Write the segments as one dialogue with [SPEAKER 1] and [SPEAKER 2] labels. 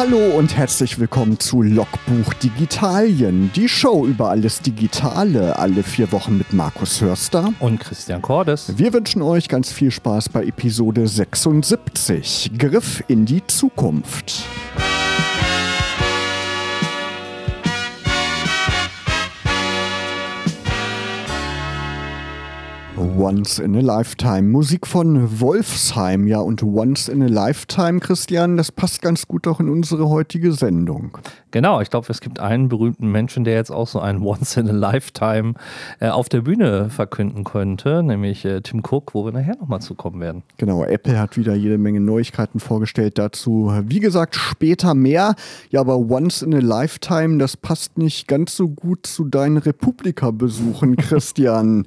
[SPEAKER 1] Hallo und herzlich willkommen zu Logbuch Digitalien, die Show über alles Digitale, alle vier Wochen mit Markus Hörster
[SPEAKER 2] und Christian Cordes.
[SPEAKER 1] Wir wünschen euch ganz viel Spaß bei Episode 76, Griff in die Zukunft. Once in a Lifetime. Musik von Wolfsheim, ja, und Once in a Lifetime, Christian, das passt ganz gut auch in unsere heutige Sendung.
[SPEAKER 2] Genau, ich glaube, es gibt einen berühmten Menschen, der jetzt auch so ein Once in a Lifetime äh, auf der Bühne verkünden könnte, nämlich äh, Tim Cook, wo wir nachher nochmal zukommen werden.
[SPEAKER 1] Genau, Apple hat wieder jede Menge Neuigkeiten vorgestellt dazu. Wie gesagt, später mehr. Ja, aber Once in a Lifetime, das passt nicht ganz so gut zu deinen Republika-Besuchen, Christian.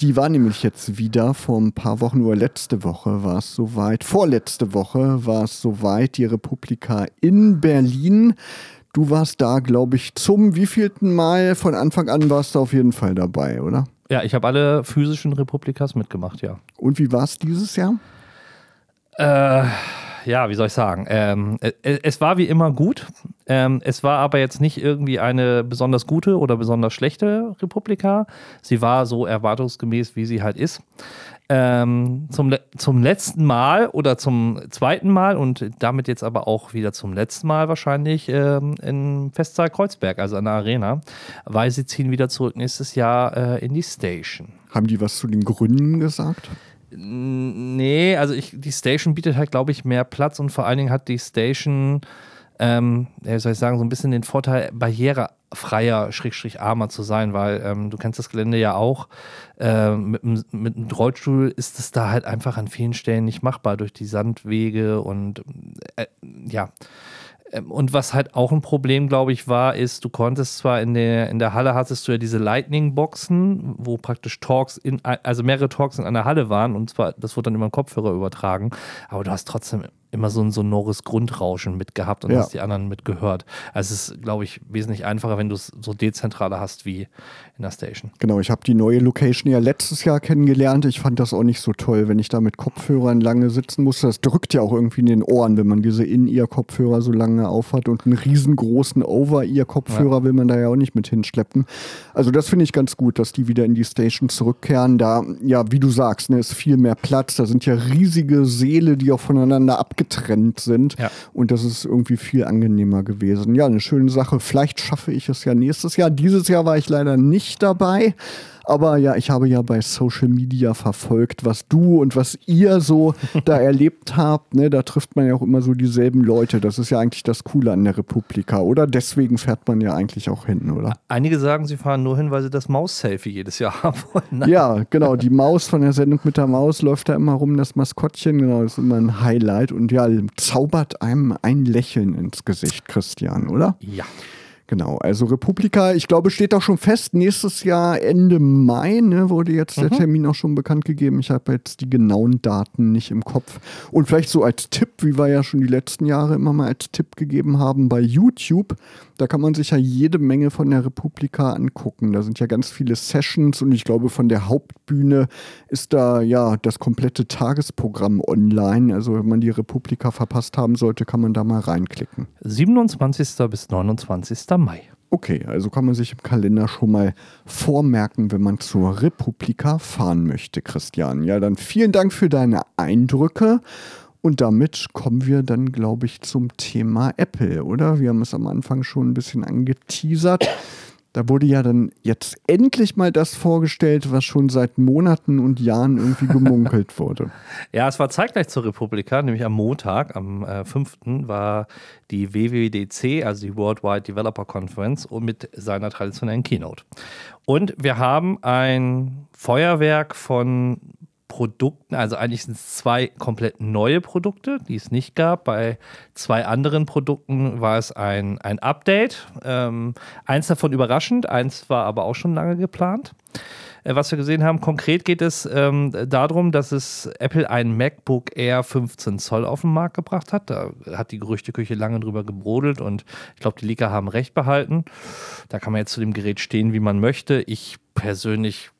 [SPEAKER 1] Die war nämlich jetzt wieder vor ein paar Wochen, nur letzte Woche war es soweit, vorletzte Woche war es soweit, die Republika in Berlin. Du warst da, glaube ich, zum wievielten Mal? Von Anfang an warst du auf jeden Fall dabei, oder?
[SPEAKER 2] Ja, ich habe alle physischen Republikas mitgemacht, ja.
[SPEAKER 1] Und wie war es dieses Jahr?
[SPEAKER 2] Äh ja, wie soll ich sagen? Ähm, es, äh, es war wie immer gut. Ähm, es war aber jetzt nicht irgendwie eine besonders gute oder besonders schlechte Republika. Sie war so erwartungsgemäß, wie sie halt ist. Ähm, zum, zum letzten Mal oder zum zweiten Mal und damit jetzt aber auch wieder zum letzten Mal wahrscheinlich ähm, in Festsaal Kreuzberg, also an der Arena, weil sie ziehen wieder zurück nächstes Jahr äh, in die Station.
[SPEAKER 1] Haben die was zu den Gründen gesagt?
[SPEAKER 2] Nee, also ich, die Station bietet halt, glaube ich, mehr Platz und vor allen Dingen hat die Station, ähm, wie soll ich sagen, so ein bisschen den Vorteil, barrierefreier, schrägstrich armer zu sein, weil ähm, du kennst das Gelände ja auch. Äh, mit, mit einem Rollstuhl ist es da halt einfach an vielen Stellen nicht machbar durch die Sandwege und äh, ja. Ähm, und was halt auch ein Problem, glaube ich, war, ist, du konntest zwar in der, in der Halle hattest du ja diese Lightning-Boxen, wo praktisch Talks in, also mehrere Talks in einer Halle waren und zwar, das wurde dann über den Kopfhörer übertragen, aber du hast trotzdem immer so ein sonores Grundrauschen mitgehabt und ja. hast die anderen mitgehört. Also es ist, glaube ich, wesentlich einfacher, wenn du es so dezentraler hast wie in der Station.
[SPEAKER 1] Genau, ich habe die neue Location ja letztes Jahr kennengelernt. Ich fand das auch nicht so toll, wenn ich da mit Kopfhörern lange sitzen musste. Das drückt ja auch irgendwie in den Ohren, wenn man diese In-Ear-Kopfhörer so lange aufhat und einen riesengroßen Over-Ear-Kopfhörer ja. will man da ja auch nicht mit hinschleppen. Also das finde ich ganz gut, dass die wieder in die Station zurückkehren. Da, ja, wie du sagst, ne, ist viel mehr Platz. Da sind ja riesige Seele, die auch voneinander ab abgetrennt sind. Ja. Und das ist irgendwie viel angenehmer gewesen. Ja, eine schöne Sache. Vielleicht schaffe ich es ja nächstes Jahr. Dieses Jahr war ich leider nicht dabei. Aber ja, ich habe ja bei Social Media verfolgt, was du und was ihr so da erlebt habt. Ne? Da trifft man ja auch immer so dieselben Leute. Das ist ja eigentlich das Coole an der Republika, oder? Deswegen fährt man ja eigentlich auch hin, oder?
[SPEAKER 2] Einige sagen, sie fahren nur hin, weil sie das Maus-Selfie jedes Jahr haben wollen.
[SPEAKER 1] Ja, genau. Die Maus von der Sendung mit der Maus läuft da immer rum, das Maskottchen. Genau, das ist immer ein Highlight. Und ja, zaubert einem ein Lächeln ins Gesicht, Christian, oder?
[SPEAKER 2] Ja.
[SPEAKER 1] Genau, also Republika, ich glaube, steht auch schon fest, nächstes Jahr Ende Mai, ne, wurde jetzt mhm. der Termin auch schon bekannt gegeben. Ich habe jetzt die genauen Daten nicht im Kopf. Und vielleicht so als Tipp, wie wir ja schon die letzten Jahre immer mal als Tipp gegeben haben, bei YouTube, da kann man sich ja jede Menge von der Republika angucken. Da sind ja ganz viele Sessions und ich glaube, von der Hauptbühne ist da ja das komplette Tagesprogramm online. Also wenn man die Republika verpasst haben sollte, kann man da mal reinklicken.
[SPEAKER 2] 27. bis 29. Mai.
[SPEAKER 1] Okay, also kann man sich im Kalender schon mal vormerken, wenn man zur Republika fahren möchte, Christian. Ja, dann vielen Dank für deine Eindrücke. Und damit kommen wir dann, glaube ich, zum Thema Apple, oder? Wir haben es am Anfang schon ein bisschen angeteasert. Da wurde ja dann jetzt endlich mal das vorgestellt, was schon seit Monaten und Jahren irgendwie gemunkelt wurde.
[SPEAKER 2] ja, es war zeitgleich zur Republika, nämlich am Montag, am äh, 5. war die WWDC, also die Worldwide Developer Conference, mit seiner traditionellen Keynote. Und wir haben ein Feuerwerk von Produkten, also eigentlich sind es zwei komplett neue Produkte, die es nicht gab. Bei zwei anderen Produkten war es ein, ein Update. Ähm, eins davon überraschend, eins war aber auch schon lange geplant. Äh, was wir gesehen haben, konkret geht es ähm, darum, dass es Apple ein MacBook Air 15 Zoll auf den Markt gebracht hat. Da hat die Gerüchteküche lange drüber gebrodelt und ich glaube, die Leaker haben recht behalten. Da kann man jetzt zu dem Gerät stehen, wie man möchte. Ich persönlich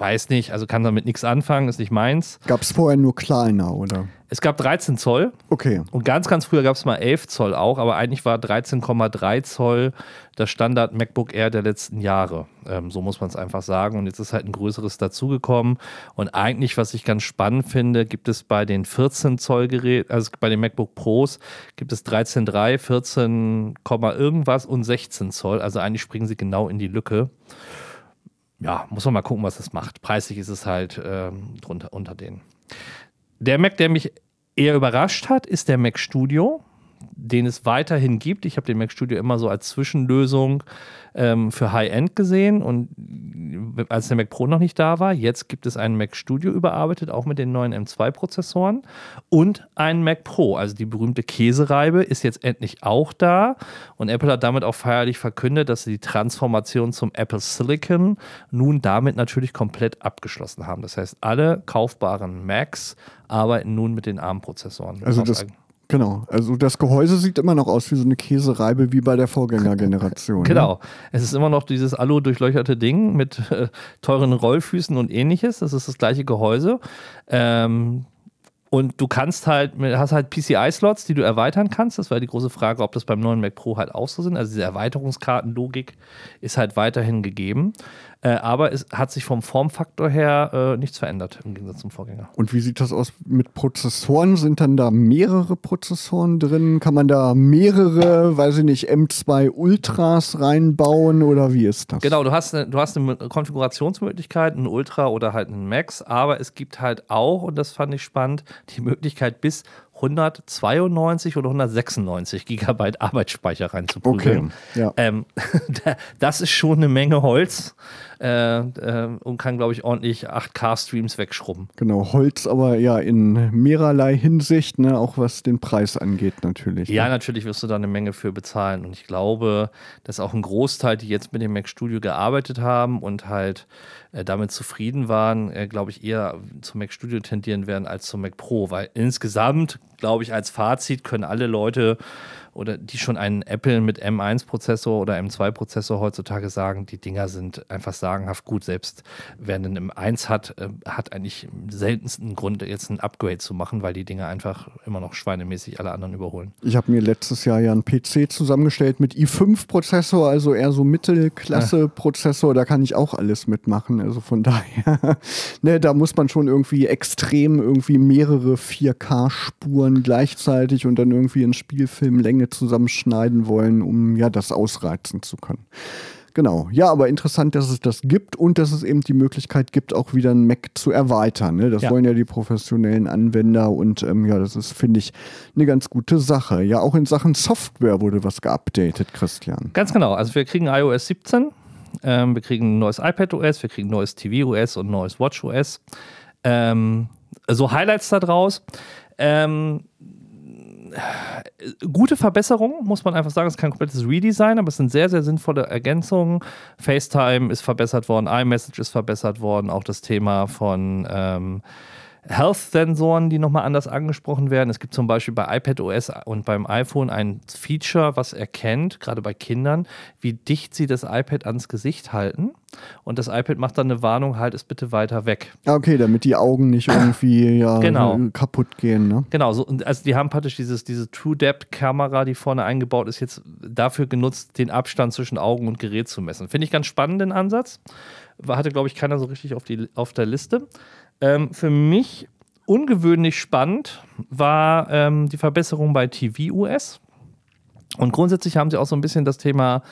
[SPEAKER 2] weiß nicht, also kann damit nichts anfangen, ist nicht meins.
[SPEAKER 1] Gab es vorher nur kleiner, oder?
[SPEAKER 2] Es gab 13 Zoll.
[SPEAKER 1] Okay.
[SPEAKER 2] Und ganz, ganz früher gab es mal 11 Zoll auch, aber eigentlich war 13,3 Zoll das Standard MacBook Air der letzten Jahre. Ähm, so muss man es einfach sagen. Und jetzt ist halt ein größeres dazugekommen. Und eigentlich, was ich ganz spannend finde, gibt es bei den 14 Zoll Geräten, also bei den MacBook Pros, gibt es 13,3, 14, irgendwas und 16 Zoll. Also eigentlich springen sie genau in die Lücke. Ja, muss man mal gucken, was das macht. Preislich ist es halt ähm, drunter, unter denen. Der Mac, der mich eher überrascht hat, ist der Mac Studio, den es weiterhin gibt. Ich habe den Mac Studio immer so als Zwischenlösung ähm, für High-End gesehen und als der Mac Pro noch nicht da war, jetzt gibt es einen Mac Studio überarbeitet, auch mit den neuen M2-Prozessoren und einen Mac Pro. Also die berühmte Käsereibe ist jetzt endlich auch da und Apple hat damit auch feierlich verkündet, dass sie die Transformation zum Apple Silicon nun damit natürlich komplett abgeschlossen haben. Das heißt, alle kaufbaren Macs arbeiten nun mit den ARM-Prozessoren.
[SPEAKER 1] Also das, Genau, also das Gehäuse sieht immer noch aus wie so eine Käsereibe wie bei der Vorgängergeneration.
[SPEAKER 2] Ne? genau, ne? es ist immer noch dieses Alu-durchlöcherte Ding mit äh, teuren Rollfüßen und ähnliches. Das ist das gleiche Gehäuse. Ähm, und du kannst halt, hast halt PCI-Slots, die du erweitern kannst. Das war die große Frage, ob das beim neuen Mac Pro halt auch so sind. Also diese Erweiterungskartenlogik ist halt weiterhin gegeben. Äh, aber es hat sich vom Formfaktor her äh, nichts verändert im Gegensatz zum Vorgänger.
[SPEAKER 1] Und wie sieht das aus mit Prozessoren? Sind dann da mehrere Prozessoren drin? Kann man da mehrere, weiß ich nicht, M2 Ultras reinbauen oder wie ist das?
[SPEAKER 2] Genau, du hast, eine, du hast eine Konfigurationsmöglichkeit, einen Ultra oder halt einen Max, aber es gibt halt auch, und das fand ich spannend, die Möglichkeit bis 192 oder 196 Gigabyte Arbeitsspeicher reinzuprügeln.
[SPEAKER 1] Okay, ja.
[SPEAKER 2] Ähm, das ist schon eine Menge Holz äh, äh, und kann, glaube ich, ordentlich 8K-Streams wegschrubben.
[SPEAKER 1] Genau, Holz aber ja in mehrerlei Hinsicht, ne, auch was den Preis angeht natürlich.
[SPEAKER 2] Ja, ne? natürlich wirst du da eine Menge für bezahlen und ich glaube, dass auch ein Großteil, die jetzt mit dem Mac Studio gearbeitet haben und halt äh, damit zufrieden waren, äh, glaube ich, eher zum Mac Studio tendieren werden als zum Mac Pro, weil insgesamt, glaube ich, als Fazit können alle Leute oder die schon einen Apple mit M1-Prozessor oder M2-Prozessor heutzutage sagen, die Dinger sind einfach sagenhaft gut. Selbst wer einen M1 hat, äh, hat eigentlich im seltensten Grund, jetzt ein Upgrade zu machen, weil die Dinger einfach immer noch schweinemäßig alle anderen überholen.
[SPEAKER 1] Ich habe mir letztes Jahr ja einen PC zusammengestellt mit i5-Prozessor, also eher so Mittelklasse-Prozessor. Da kann ich auch alles mitmachen. Also von daher, ne, da muss man schon irgendwie extrem irgendwie mehrere 4K-Spuren gleichzeitig und dann irgendwie in Spielfilmlänge zusammenschneiden wollen, um ja das ausreizen zu können. Genau. Ja, aber interessant, dass es das gibt und dass es eben die Möglichkeit gibt, auch wieder ein Mac zu erweitern. Ne? Das ja. wollen ja die professionellen Anwender und ähm, ja, das ist, finde ich, eine ganz gute Sache. Ja, auch in Sachen Software wurde was geupdatet, Christian.
[SPEAKER 2] Ganz genau. Also wir kriegen iOS 17, ähm, wir kriegen ein neues iPad OS, wir kriegen ein neues TV OS und ein neues Watch OS. Ähm, so Highlights da draus. Ähm, gute Verbesserungen, muss man einfach sagen. Es ist kein komplettes Redesign, aber es sind sehr, sehr sinnvolle Ergänzungen. FaceTime ist verbessert worden, iMessage ist verbessert worden, auch das Thema von ähm, Health-Sensoren, die nochmal anders angesprochen werden. Es gibt zum Beispiel bei iPadOS und beim iPhone ein Feature, was erkennt, gerade bei Kindern, wie dicht sie das iPad ans Gesicht halten. Und das iPad macht dann eine Warnung, halt es bitte weiter weg.
[SPEAKER 1] Okay, damit die Augen nicht irgendwie ja,
[SPEAKER 2] genau.
[SPEAKER 1] kaputt gehen. Ne?
[SPEAKER 2] Genau, so, also die haben praktisch dieses, diese True-Depth-Kamera, die vorne eingebaut ist, jetzt dafür genutzt, den Abstand zwischen Augen und Gerät zu messen. Finde ich ganz spannenden Ansatz. Hatte, glaube ich, keiner so richtig auf, die, auf der Liste. Ähm, für mich ungewöhnlich spannend war ähm, die Verbesserung bei TV-US. Und grundsätzlich haben sie auch so ein bisschen das Thema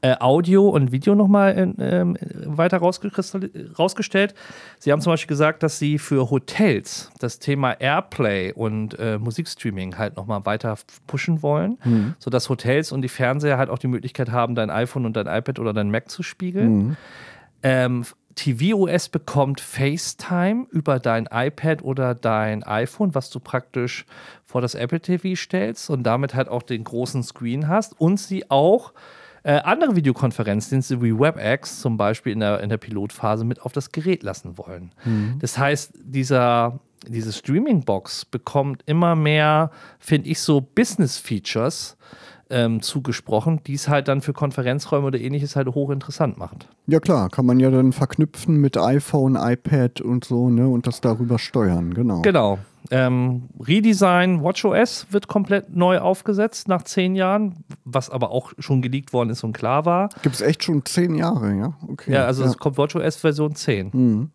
[SPEAKER 2] äh, Audio und Video nochmal äh, weiter rausgestellt. Sie haben zum Beispiel gesagt, dass sie für Hotels das Thema Airplay und äh, Musikstreaming halt nochmal weiter pushen wollen, mhm. sodass Hotels und die Fernseher halt auch die Möglichkeit haben, dein iPhone und dein iPad oder dein Mac zu spiegeln. Mhm. Ähm, tvOS bekommt FaceTime über dein iPad oder dein iPhone, was du praktisch vor das Apple TV stellst und damit halt auch den großen Screen hast und sie auch äh, andere Videokonferenzdienste wie WebEx zum Beispiel in der, in der Pilotphase mit auf das Gerät lassen wollen. Mhm. Das heißt, dieser, diese Streaming-Box bekommt immer mehr, finde ich, so Business-Features, ähm, zugesprochen, die es halt dann für Konferenzräume oder ähnliches halt hochinteressant macht.
[SPEAKER 1] Ja klar, kann man ja dann verknüpfen mit iPhone, iPad und so, ne, und das darüber steuern, genau.
[SPEAKER 2] Genau. Ähm, Redesign WatchOS wird komplett neu aufgesetzt nach zehn Jahren, was aber auch schon geleakt worden ist und klar war.
[SPEAKER 1] Gibt es echt schon zehn Jahre, ja?
[SPEAKER 2] Okay. Ja, also ja. es kommt WatchOS Version 10. Mhm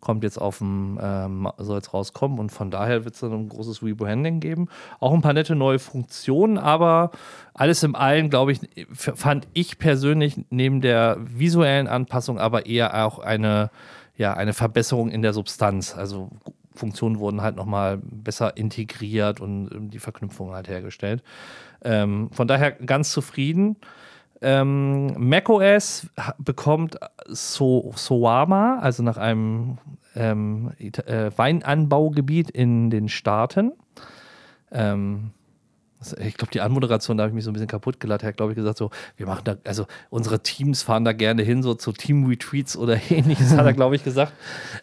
[SPEAKER 2] kommt jetzt auf dem, ähm, soll jetzt rauskommen und von daher wird es dann ein großes Rebranding geben. Auch ein paar nette neue Funktionen, aber alles im Allen, glaube ich, fand ich persönlich neben der visuellen Anpassung aber eher auch eine, ja, eine Verbesserung in der Substanz. Also Funktionen wurden halt nochmal besser integriert und die Verknüpfung halt hergestellt. Ähm, von daher ganz zufrieden. Ähm, macOS bekommt so Soama, also nach einem ähm, äh, Weinanbaugebiet in den Staaten. Ähm, ich glaube, die Anmoderation, da habe ich mich so ein bisschen kaputt gelacht. Er hat, glaube ich, gesagt, so, wir machen da, also unsere Teams fahren da gerne hin, so zu Team-Retreats oder ähnliches, hat er, glaube ich, gesagt.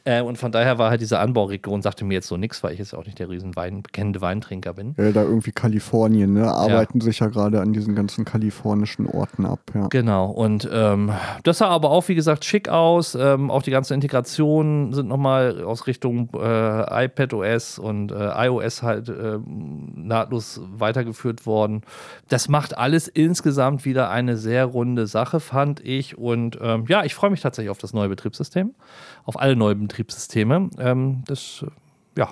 [SPEAKER 2] Äh, und von daher war halt diese Anbauregion, sagte mir jetzt so nichts, weil ich jetzt auch nicht der riesen Wein, bekennende Weintrinker bin.
[SPEAKER 1] Ja, da irgendwie Kalifornien, ne? Arbeiten ja. sich ja gerade an diesen ganzen kalifornischen Orten ab, ja.
[SPEAKER 2] Genau. Und ähm, das sah aber auch, wie gesagt, schick aus. Ähm, auch die ganzen Integrationen sind nochmal aus Richtung äh, iPad OS und äh, iOS halt äh, nahtlos weiter weitergeführt worden. Das macht alles insgesamt wieder eine sehr runde Sache, fand ich. Und ähm, ja, ich freue mich tatsächlich auf das neue Betriebssystem, auf alle neuen Betriebssysteme. Ähm, das, äh, ja.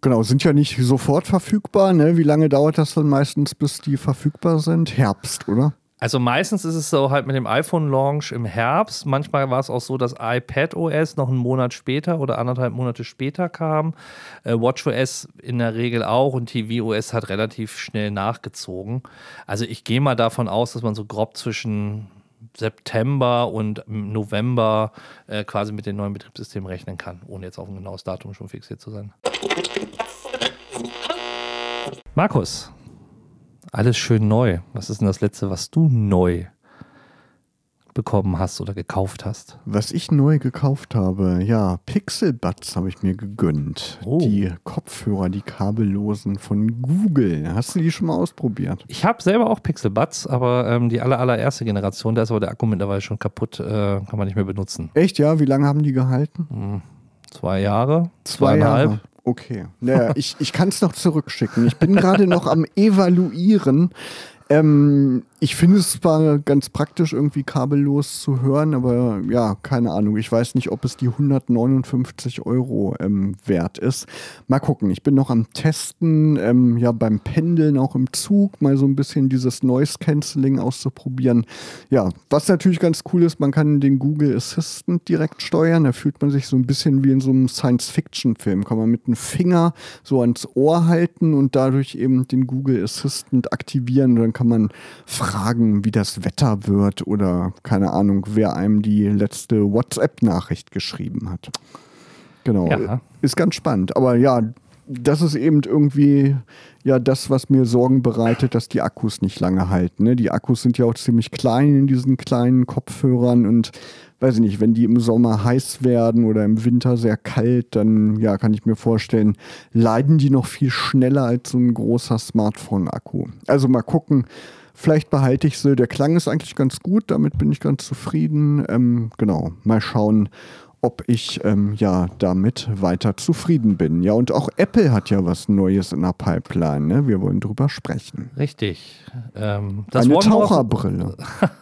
[SPEAKER 1] Genau, sind ja nicht sofort verfügbar. Ne? Wie lange dauert das dann meistens, bis die verfügbar sind? Herbst, oder?
[SPEAKER 2] Also meistens ist es so halt mit dem iPhone-Launch im Herbst. Manchmal war es auch so, dass iPad OS noch einen Monat später oder anderthalb Monate später kam. Äh, WatchOS in der Regel auch und tvOS hat relativ schnell nachgezogen. Also ich gehe mal davon aus, dass man so grob zwischen September und November äh, quasi mit den neuen Betriebssystemen rechnen kann, ohne jetzt auf ein genaues Datum schon fixiert zu sein. Markus, alles schön neu. Was ist denn das letzte, was du neu bekommen hast oder gekauft hast?
[SPEAKER 1] Was ich neu gekauft habe, ja, Pixel Buds habe ich mir gegönnt. Oh. Die Kopfhörer, die kabellosen von Google. Hast du die schon mal ausprobiert?
[SPEAKER 2] Ich habe selber auch Pixel Buds, aber ähm, die aller, allererste Generation, da ist aber der Akku mittlerweile schon kaputt, äh, kann man nicht mehr benutzen.
[SPEAKER 1] Echt, ja? Wie lange haben die gehalten?
[SPEAKER 2] Hm. Zwei Jahre,
[SPEAKER 1] Zwei zweieinhalb. Jahre. Okay. Naja, ich, ich kann es noch zurückschicken. Ich bin gerade noch am Evaluieren, ähm, ich finde es zwar ganz praktisch, irgendwie kabellos zu hören, aber ja, keine Ahnung. Ich weiß nicht, ob es die 159 Euro ähm, wert ist. Mal gucken. Ich bin noch am Testen, ähm, ja, beim Pendeln auch im Zug, mal so ein bisschen dieses Noise Cancelling auszuprobieren. Ja, was natürlich ganz cool ist, man kann den Google Assistant direkt steuern. Da fühlt man sich so ein bisschen wie in so einem Science-Fiction-Film. Kann man mit dem Finger so ans Ohr halten und dadurch eben den Google Assistant aktivieren. Dann kann man fragen, wie das Wetter wird oder keine Ahnung, wer einem die letzte WhatsApp-Nachricht geschrieben hat. Genau. Ja. Ist ganz spannend. Aber ja, das ist eben irgendwie ja das, was mir Sorgen bereitet, dass die Akkus nicht lange halten. Ne? Die Akkus sind ja auch ziemlich klein in diesen kleinen Kopfhörern und weiß ich nicht, wenn die im Sommer heiß werden oder im Winter sehr kalt, dann ja, kann ich mir vorstellen, leiden die noch viel schneller als so ein großer Smartphone-Akku. Also mal gucken. Vielleicht behalte ich sie. Der Klang ist eigentlich ganz gut, damit bin ich ganz zufrieden. Ähm, genau, mal schauen, ob ich ähm, ja damit weiter zufrieden bin. Ja, und auch Apple hat ja was Neues in der Pipeline. Ne? Wir wollen drüber sprechen.
[SPEAKER 2] Richtig.
[SPEAKER 1] Ähm, Eine Taucherbrille.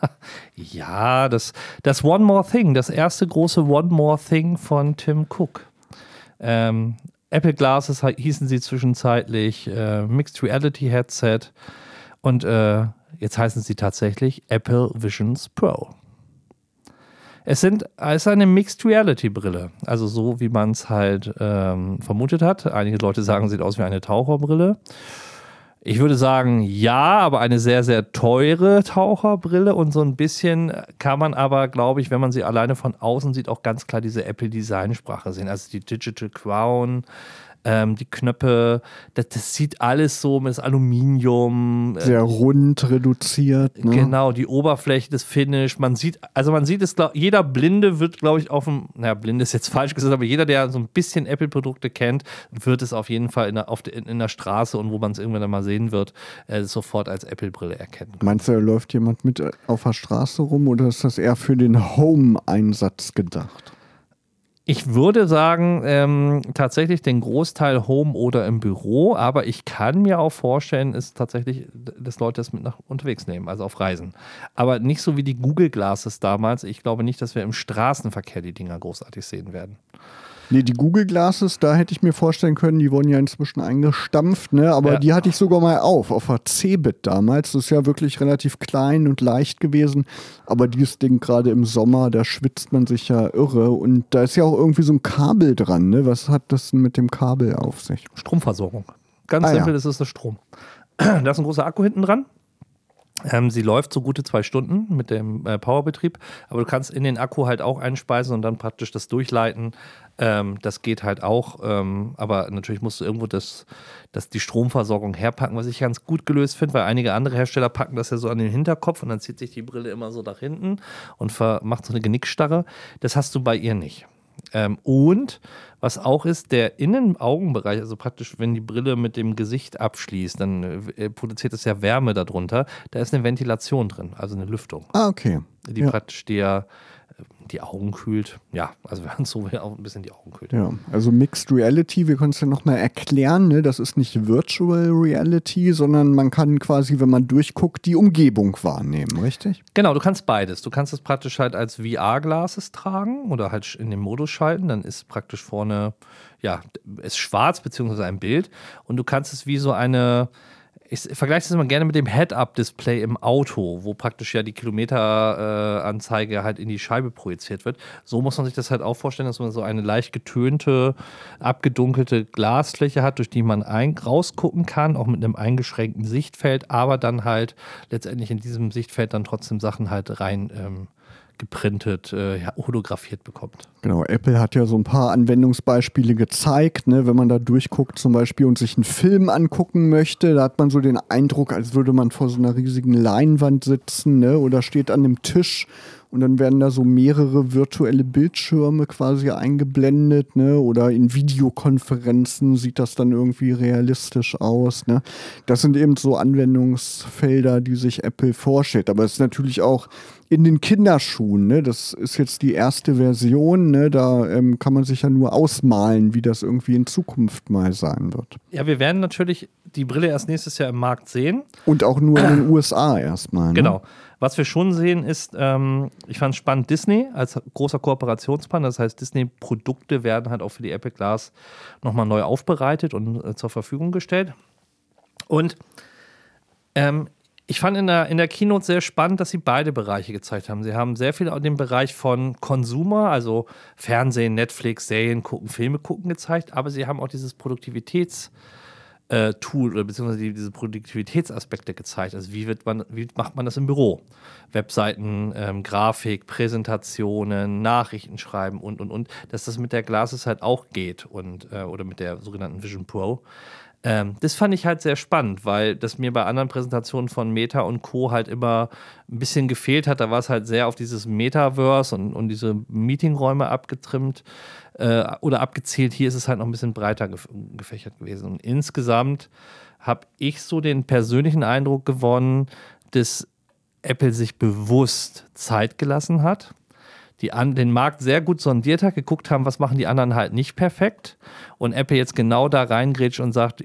[SPEAKER 2] ja, das, das One More Thing, das erste große One More Thing von Tim Cook. Ähm, Apple Glasses hießen sie zwischenzeitlich äh, Mixed Reality Headset und äh, jetzt heißen sie tatsächlich Apple Visions Pro. Es, sind, es ist eine Mixed Reality Brille. Also so, wie man es halt ähm, vermutet hat. Einige Leute sagen, sieht aus wie eine Taucherbrille. Ich würde sagen, ja, aber eine sehr, sehr teure Taucherbrille und so ein bisschen kann man aber, glaube ich, wenn man sie alleine von außen sieht, auch ganz klar diese Apple-Design-Sprache sehen. Also die Digital Crown, ähm, die Knöpfe, das, das, sieht alles so mit Aluminium.
[SPEAKER 1] Äh, Sehr rund reduziert.
[SPEAKER 2] Ne? Genau, die Oberfläche, das Finish. Man sieht, also man sieht es, glaub, jeder Blinde wird, glaube ich, auf dem, naja, Blinde ist jetzt falsch gesagt, aber jeder, der so ein bisschen Apple-Produkte kennt, wird es auf jeden Fall in der, auf de, in der Straße und wo man es irgendwann mal sehen wird, äh, sofort als Apple-Brille erkennen.
[SPEAKER 1] Meinst du, läuft jemand mit auf der Straße rum oder ist das eher für den Home-Einsatz gedacht?
[SPEAKER 2] Ich würde sagen, ähm, tatsächlich den Großteil Home oder im Büro, aber ich kann mir auch vorstellen, ist tatsächlich, dass Leute das mit nach unterwegs nehmen, also auf Reisen. Aber nicht so wie die Google Glasses damals. Ich glaube nicht, dass wir im Straßenverkehr die Dinger großartig sehen werden.
[SPEAKER 1] Nee, die Google Glasses, da hätte ich mir vorstellen können, die wurden ja inzwischen eingestampft, ne? Aber
[SPEAKER 2] Ja.
[SPEAKER 1] die hatte ich sogar mal auf, auf der Cebit damals. Das ist ja wirklich relativ klein und leicht gewesen. Aber dieses Ding gerade im Sommer, da schwitzt man sich ja irre. Und da ist ja auch irgendwie so ein Kabel dran, ne? Was hat das denn mit dem Kabel auf sich?
[SPEAKER 2] Stromversorgung. Ganz
[SPEAKER 1] Ah, ja.
[SPEAKER 2] simpel, das ist das Strom. Da ist ein großer Akku hinten dran. Ähm, sie läuft so gute zwei Stunden mit dem äh, Powerbetrieb, aber du kannst in den Akku halt auch einspeisen und dann praktisch das durchleiten. Ähm, das geht halt auch, ähm, aber natürlich musst du irgendwo das, das die Stromversorgung herpacken, was ich ganz gut gelöst finde, weil einige andere Hersteller packen das ja so an den Hinterkopf und dann zieht sich die Brille immer so nach hinten und macht so eine Genickstarre. Das hast du bei ihr nicht. Ähm, und was auch ist, der Innenaugenbereich, also praktisch, wenn die Brille mit dem Gesicht abschließt, dann äh, produziert es ja Wärme darunter. Da ist eine Ventilation drin, also eine Lüftung,
[SPEAKER 1] Ah, okay.
[SPEAKER 2] die
[SPEAKER 1] Ja.
[SPEAKER 2] praktisch dir die Augen kühlt. Ja, also wenn man so will, auch ein bisschen die Augen kühlt.
[SPEAKER 1] Ja, also Mixed Reality, wir können es ja nochmal erklären, ne? das ist nicht Virtual Reality, sondern man kann quasi, wenn man durchguckt, die Umgebung wahrnehmen, richtig?
[SPEAKER 2] Genau, du kannst beides. Du kannst es praktisch halt als VR-Glases tragen oder halt in den Modus schalten. Dann ist praktisch vorne, ja, ist schwarz beziehungsweise ein Bild. Und du kannst es wie so eine, ich vergleiche das immer gerne mit dem Head-Up-Display im Auto, wo praktisch ja die Kilometeranzeige äh, halt in die Scheibe projiziert wird. So muss man sich das halt auch vorstellen, dass man so eine leicht getönte, abgedunkelte Glasfläche hat, durch die man ein rausgucken kann, auch mit einem eingeschränkten Sichtfeld, aber dann halt letztendlich in diesem Sichtfeld dann trotzdem Sachen halt rein ähm, geprintet, äh, ja, holographiert bekommt.
[SPEAKER 1] Genau, Apple hat ja so ein paar Anwendungsbeispiele gezeigt, ne? wenn man da durchguckt zum Beispiel und sich einen Film angucken möchte, da hat man so den Eindruck, als würde man vor so einer riesigen Leinwand sitzen ne? oder steht an einem Tisch und dann werden da so mehrere virtuelle Bildschirme quasi eingeblendet ne? oder in Videokonferenzen sieht das dann irgendwie realistisch aus. Ne? Das sind eben so Anwendungsfelder, die sich Apple vorstellt, aber es ist natürlich auch in den Kinderschuhen, ne? das ist jetzt die erste Version, ne? da ähm, kann man sich ja nur ausmalen, wie das irgendwie in Zukunft mal sein wird.
[SPEAKER 2] Ja, wir werden natürlich die Brille erst nächstes Jahr im Markt sehen.
[SPEAKER 1] Und auch nur in den USA erstmal. Ne?
[SPEAKER 2] Genau. Was wir schon sehen ist, ähm, ich fand es spannend, Disney als großer Kooperationspartner, das heißt, Disney-Produkte werden halt auch für die Apple Glass nochmal neu aufbereitet und äh, zur Verfügung gestellt. Und ähm, ich fand in der, in der Keynote sehr spannend, dass sie beide Bereiche gezeigt haben. Sie haben sehr viel den Bereich von Consumer, also Fernsehen, Netflix, Serien gucken, Filme gucken gezeigt, aber sie haben auch dieses Produktivitäts- äh, oder beziehungsweise die, diese Produktivitätsaspekte gezeigt. Also wie wird man, wie macht man das im Büro? Webseiten, ähm, Grafik, Präsentationen, Nachrichten schreiben und und und, dass das mit der Glasses halt auch geht und äh, oder mit der sogenannten Vision Pro. Ähm, das fand ich halt sehr spannend, weil das mir bei anderen Präsentationen von Meta und Co. halt immer ein bisschen gefehlt hat. Da war es halt sehr auf dieses Metaverse und, und diese Meetingräume abgetrimmt äh, oder abgezielt. Hier ist es halt noch ein bisschen breiter gef gefächert gewesen. Und insgesamt habe ich so den persönlichen Eindruck gewonnen, dass Apple sich bewusst Zeit gelassen hat, die an, den Markt sehr gut sondiert hat, geguckt haben, was machen die anderen halt nicht perfekt und Apple jetzt genau da reingrätscht und sagt,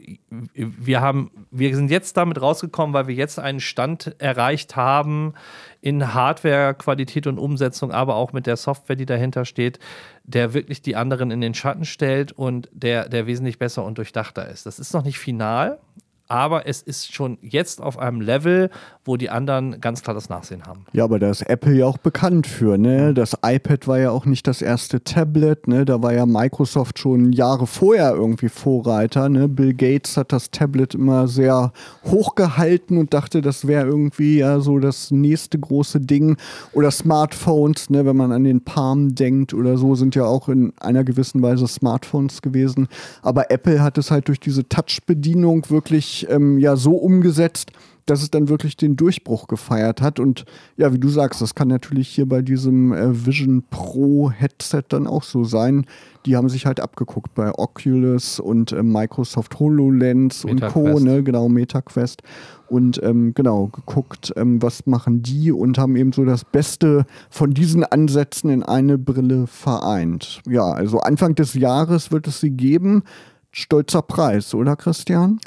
[SPEAKER 2] wir haben, wir sind jetzt damit rausgekommen, weil wir jetzt einen Stand erreicht haben in Hardware, Qualität und Umsetzung, aber auch mit der Software, die dahinter steht, der wirklich die anderen in den Schatten stellt und der, der wesentlich besser und durchdachter ist. Das ist noch nicht final, aber es ist schon jetzt auf einem Level, wo die anderen ganz klar das Nachsehen haben.
[SPEAKER 1] Ja, aber da ist Apple ja auch bekannt für, ne? Das iPad war ja auch nicht das erste Tablet, ne? Da war ja Microsoft schon Jahre vorher irgendwie Vorreiter, ne? Bill Gates hat das Tablet immer sehr hochgehalten und dachte, das wäre irgendwie ja so das nächste große Ding. Oder Smartphones, ne? Wenn man an den Palm denkt oder so, sind ja auch in einer gewissen Weise Smartphones gewesen. Aber Apple hat es halt durch diese Touch-Bedienung wirklich ähm, ja so umgesetzt, dass es dann wirklich den Durchbruch gefeiert hat. Und ja, wie du sagst, das kann natürlich hier bei diesem äh, Vision Pro Headset dann auch so sein. Die haben sich halt abgeguckt bei Oculus und äh, Microsoft HoloLens und Co., ne? genau, MetaQuest. Und ähm, genau, geguckt, ähm, was machen die und haben eben so das Beste von diesen Ansätzen in eine Brille vereint. Ja, also Anfang des Jahres wird es sie geben. Stolzer Preis, oder Christian?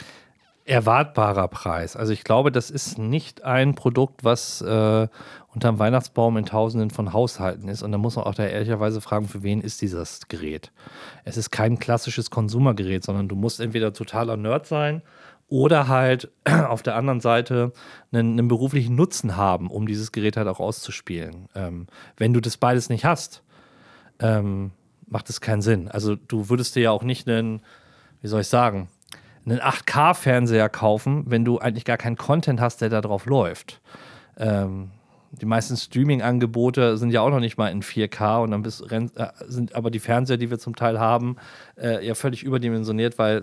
[SPEAKER 2] Erwartbarer Preis. Also ich glaube, das ist nicht ein Produkt, was äh, unterm Weihnachtsbaum in Tausenden von Haushalten ist. Und da muss man auch da ehrlicherweise fragen, für wen ist dieses Gerät? Es ist kein klassisches Konsumergerät, sondern du musst entweder totaler Nerd sein oder halt auf der anderen Seite einen, einen beruflichen Nutzen haben, um dieses Gerät halt auch auszuspielen. Ähm, wenn du das beides nicht hast, ähm, macht es keinen Sinn. Also du würdest dir ja auch nicht einen, wie soll ich sagen, einen 8K-Fernseher kaufen, wenn du eigentlich gar keinen Content hast, der da drauf läuft. Ähm, die meisten Streaming-Angebote sind ja auch noch nicht mal in 4K und dann bist, äh, sind aber die Fernseher, die wir zum Teil haben, äh, ja völlig überdimensioniert, weil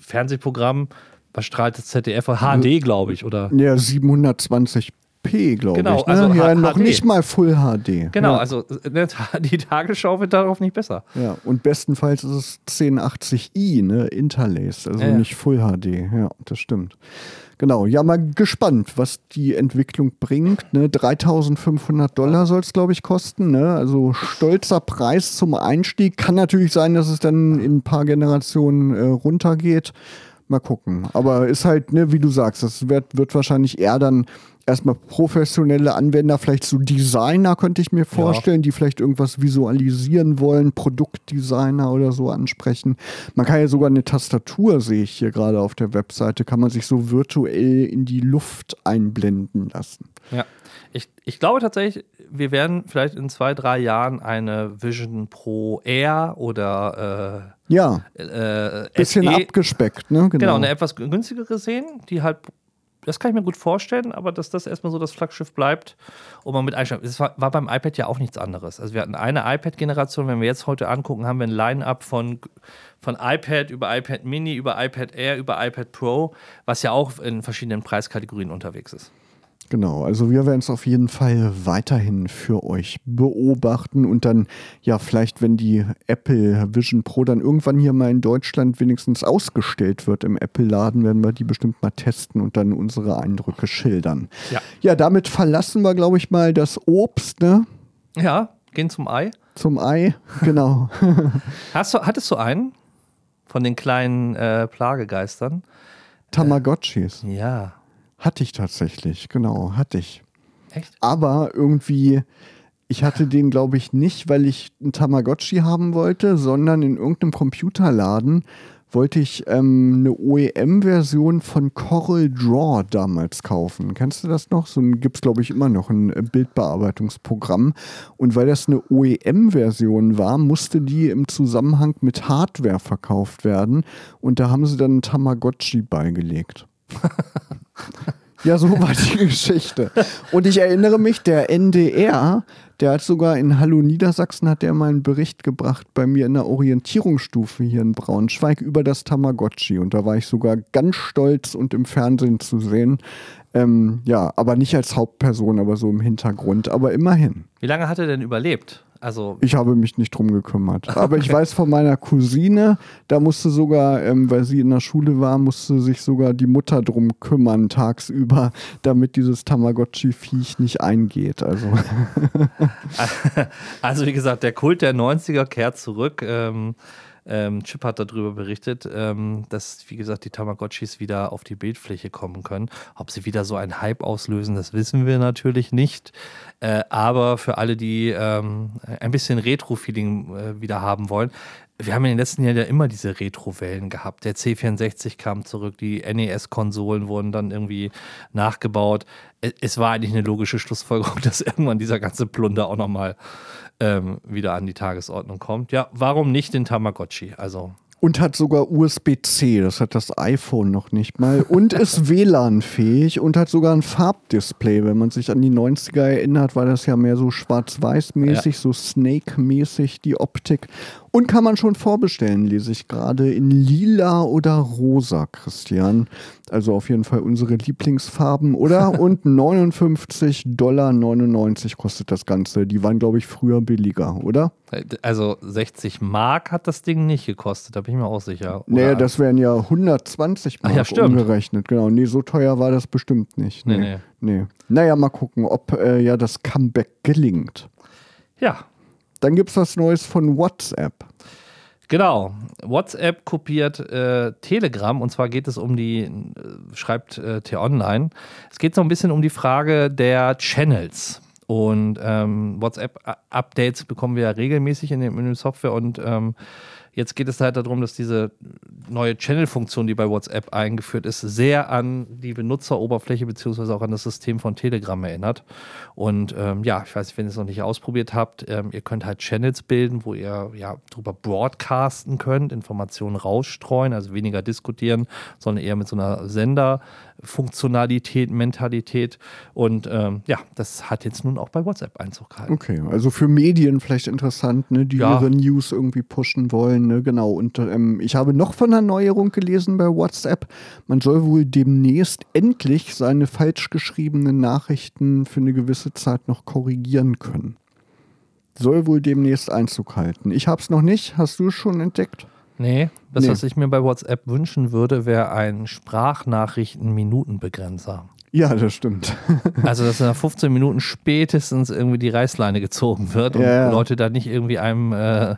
[SPEAKER 2] Fernsehprogramm, was strahlt das ZDF? HD, glaube ich, oder?
[SPEAKER 1] Ja, 720 1080p, glaube
[SPEAKER 2] genau,
[SPEAKER 1] ich. Ne?
[SPEAKER 2] Also
[SPEAKER 1] ja, noch nicht mal Full HD.
[SPEAKER 2] Genau,
[SPEAKER 1] ja.
[SPEAKER 2] also ne, die Tagesschau wird darauf nicht besser.
[SPEAKER 1] Ja, und bestenfalls ist es 1080i, ne, interlaced, also ja, nicht Full HD. Ja, das stimmt. Genau, ja, mal gespannt, was die Entwicklung bringt. Ne? 3500 Dollar soll es, glaube ich, kosten. Ne? Also stolzer Preis zum Einstieg. Kann natürlich sein, dass es dann in ein paar Generationen äh, runtergeht. Mal gucken. Aber ist halt, ne, wie du sagst, das wird, wird wahrscheinlich eher dann erstmal professionelle Anwender, vielleicht so Designer könnte ich mir vorstellen, ja. die vielleicht irgendwas visualisieren wollen, Produktdesigner oder so ansprechen. Man kann ja sogar eine Tastatur, sehe ich hier gerade auf der Webseite, kann man sich so virtuell in die Luft einblenden lassen.
[SPEAKER 2] Ja, ich, ich glaube tatsächlich, wir werden vielleicht in zwei, drei Jahren eine Vision Pro Air oder
[SPEAKER 1] äh, ja, äh, bisschen SE, abgespeckt, ne?
[SPEAKER 2] Genau. genau, eine etwas günstigere sehen, die halt das kann ich mir gut vorstellen, aber dass das erstmal so das Flaggschiff bleibt und man mit einsteigt. Es war, war, beim iPad ja auch nichts anderes. Also wir hatten eine iPad-Generation, wenn wir jetzt heute angucken, haben wir ein Line-up von, von iPad über iPad Mini, über iPad Air, über iPad Pro, was ja auch in verschiedenen Preiskategorien unterwegs ist.
[SPEAKER 1] Genau, also wir werden es auf jeden Fall weiterhin für euch beobachten und dann ja vielleicht, wenn die Apple Vision Pro dann irgendwann hier mal in Deutschland wenigstens ausgestellt wird im Apple-Laden, werden wir die bestimmt mal testen und dann unsere Eindrücke schildern. Ja, ja damit verlassen wir, glaube ich, mal das Obst, ne?
[SPEAKER 2] Ja, gehen zum Ei.
[SPEAKER 1] Zum Ei, genau.
[SPEAKER 2] Hast du, hattest du einen von den kleinen äh, Plagegeistern?
[SPEAKER 1] Tamagotchis.
[SPEAKER 2] Äh, ja.
[SPEAKER 1] Hatte ich tatsächlich, genau, hatte ich.
[SPEAKER 2] Echt?
[SPEAKER 1] Aber irgendwie, ich hatte den, glaube ich, nicht, weil ich einen Tamagotchi haben wollte, sondern in irgendeinem Computerladen wollte ich ähm, eine OEM-Version von Coral Draw damals kaufen. Kennst du das noch? So gibt es, glaube ich, immer noch ein äh, Bildbearbeitungsprogramm. Und weil das eine OEM-Version war, musste die im Zusammenhang mit Hardware verkauft werden. Und da haben sie dann ein Tamagotchi beigelegt. Ja, so war die Geschichte. Und ich erinnere mich, der NDR, der hat sogar in Hallo Niedersachsen hat der mal einen Bericht gebracht bei mir in der Orientierungsstufe hier in Braunschweig über das Tamagotchi. Und da war ich sogar ganz stolz und im Fernsehen zu sehen. Ähm, ja, aber nicht als Hauptperson, aber so im Hintergrund. Aber immerhin.
[SPEAKER 2] Wie lange hat er denn überlebt? Also
[SPEAKER 1] ich habe mich nicht drum gekümmert. Aber ich weiß von meiner Cousine, da musste sogar, ähm, weil sie in der Schule war, musste sich sogar die Mutter drum kümmern tagsüber, damit dieses Tamagotchi-Viech nicht eingeht. Also.
[SPEAKER 2] also wie gesagt, der Kult der 90er kehrt zurück. Ähm, ähm, Chip hat darüber berichtet, ähm, dass, wie gesagt, die Tamagotchis wieder auf die Bildfläche kommen können. Ob sie wieder so einen Hype auslösen, das wissen wir natürlich nicht. Äh, aber für alle, die ähm, ein bisschen Retro-Feeling äh, wieder haben wollen, wir haben in den letzten Jahren ja immer diese Retro-Wellen gehabt. Der C64 kam zurück, die NES-Konsolen wurden dann irgendwie nachgebaut. Es war eigentlich eine logische Schlussfolgerung, dass irgendwann dieser ganze Plunder auch nochmal ähm, wieder an die Tagesordnung kommt. Ja, warum nicht den Tamagotchi? Also
[SPEAKER 1] und hat sogar USB-C, das hat das iPhone noch nicht mal. Und ist WLAN-fähig und hat sogar ein Farbdisplay. Wenn man sich an die 90er erinnert, war das ja mehr so schwarz-weiß-mäßig, ja. so Snake-mäßig die Optik. Und kann man schon vorbestellen, lese ich gerade in lila oder rosa, Christian. Also auf jeden Fall unsere Lieblingsfarben, oder? Und 59,99 Dollar kostet das Ganze. Die waren, glaube ich, früher billiger, oder?
[SPEAKER 2] Also 60 Mark hat das Ding nicht gekostet, da bin ich mir auch sicher.
[SPEAKER 1] Oder? Nee, das wären ja 120 Mark
[SPEAKER 2] Ach ja,
[SPEAKER 1] umgerechnet. Genau, nee, so teuer war das bestimmt nicht. Nee, nee. nee. nee. Naja, mal gucken, ob äh, ja das Comeback gelingt.
[SPEAKER 2] Ja,
[SPEAKER 1] dann gibt es was Neues von WhatsApp.
[SPEAKER 2] Genau. WhatsApp kopiert äh, Telegram und zwar geht es um die, äh, schreibt äh, T-Online, es geht so ein bisschen um die Frage der Channels. Und ähm, WhatsApp-Updates bekommen wir ja regelmäßig in, dem, in der Software und ähm, Jetzt geht es halt darum, dass diese neue Channel-Funktion, die bei WhatsApp eingeführt ist, sehr an die Benutzeroberfläche beziehungsweise auch an das System von Telegram erinnert. Und ähm, ja, ich weiß nicht, wenn ihr es noch nicht ausprobiert habt, ähm, ihr könnt halt Channels bilden, wo ihr ja drüber broadcasten könnt, Informationen rausstreuen, also weniger diskutieren, sondern eher mit so einer Sender- Funktionalität, Mentalität. Und ähm, ja, das hat jetzt nun auch bei WhatsApp Einzug gehalten.
[SPEAKER 1] Okay, also für Medien vielleicht interessant, ne, die ja. ihre News irgendwie pushen wollen. Ne, genau. Und ähm, ich habe noch von einer Neuerung gelesen bei WhatsApp. Man soll wohl demnächst endlich seine falsch geschriebenen Nachrichten für eine gewisse Zeit noch korrigieren können. Soll wohl demnächst Einzug halten. Ich habe es noch nicht. Hast du es schon entdeckt?
[SPEAKER 2] Nee, das, nee. was ich mir bei WhatsApp wünschen würde, wäre ein Sprachnachrichten-Minutenbegrenzer.
[SPEAKER 1] Ja, das stimmt.
[SPEAKER 2] also, dass nach 15 Minuten spätestens irgendwie die Reißleine gezogen wird und ja, Leute da nicht irgendwie einem äh,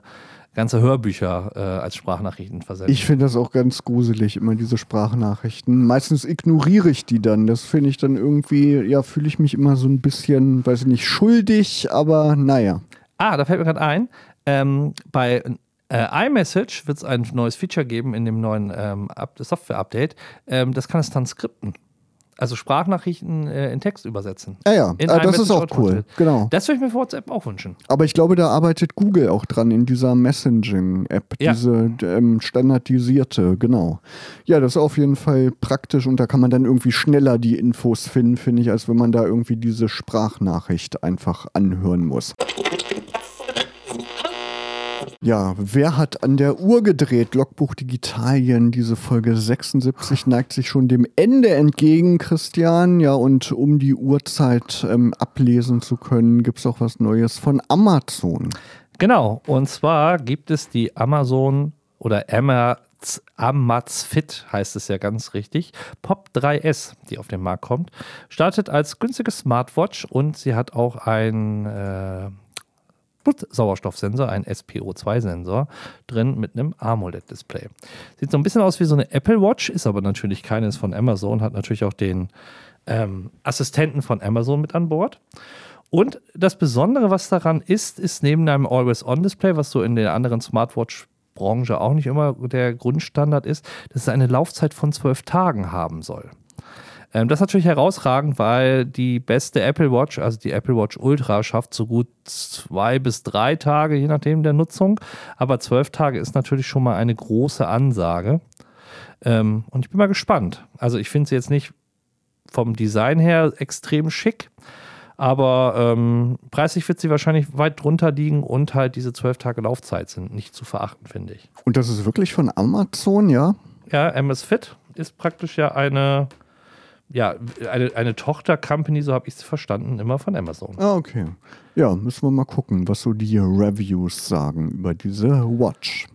[SPEAKER 2] ganze Hörbücher äh, als Sprachnachrichten versenden.
[SPEAKER 1] Ich finde das auch ganz gruselig, immer diese Sprachnachrichten. Meistens ignoriere ich die dann. Das finde ich dann irgendwie, ja, fühle ich mich immer so ein bisschen, weiß ich nicht, schuldig, aber naja.
[SPEAKER 2] Ah, da fällt mir gerade ein, ähm, bei äh, iMessage wird es ein neues Feature geben in dem neuen ähm, Software-Update. Ähm, das kann es dann skripten. Also Sprachnachrichten äh, in Text übersetzen.
[SPEAKER 1] Ja, ja, ah, das ist auch cool. Genau.
[SPEAKER 2] Das würde ich mir für WhatsApp auch wünschen.
[SPEAKER 1] Aber ich glaube, da arbeitet Google auch dran in dieser Messaging-App, ja. diese ähm, standardisierte, genau. Ja, das ist auf jeden Fall praktisch und da kann man dann irgendwie schneller die Infos finden, finde ich, als wenn man da irgendwie diese Sprachnachricht einfach anhören muss. Ja, wer hat an der Uhr gedreht? Logbuch Digitalien, diese Folge 76 neigt sich schon dem Ende entgegen, Christian. Ja, und um die Uhrzeit ähm, ablesen zu können, gibt es auch was Neues von Amazon.
[SPEAKER 2] Genau, und zwar gibt es die Amazon oder Amazfit heißt es ja ganz richtig, Pop 3S, die auf den Markt kommt, startet als günstige Smartwatch und sie hat auch ein äh, Blutsauerstoffsensor, ein SPO2-Sensor, drin mit einem AMOLED-Display. Sieht so ein bisschen aus wie so eine Apple Watch, ist aber natürlich keines von Amazon, hat natürlich auch den ähm, Assistenten von Amazon mit an Bord. Und das Besondere, was daran ist, ist neben einem Always-On-Display, was so in der anderen Smartwatch-Branche auch nicht immer der Grundstandard ist, dass es eine Laufzeit von zwölf Tagen haben soll. Ähm, das ist natürlich herausragend, weil die beste Apple Watch, also die Apple Watch Ultra, schafft so gut zwei bis drei Tage, je nachdem der Nutzung. Aber zwölf Tage ist natürlich schon mal eine große Ansage. Ähm, und ich bin mal gespannt. Also ich finde sie jetzt nicht vom Design her extrem schick. Aber ähm, preislich wird sie wahrscheinlich weit drunter liegen und halt diese zwölf Tage Laufzeit sind nicht zu verachten, finde ich.
[SPEAKER 1] Und das ist wirklich von Amazon, ja?
[SPEAKER 2] Ja, MS Fit ist praktisch ja eine ja, eine, eine Tochter-Company, so habe ich es verstanden, immer von Amazon.
[SPEAKER 1] Ah, okay. Ja, müssen wir mal gucken, was so die Reviews sagen über diese Watch.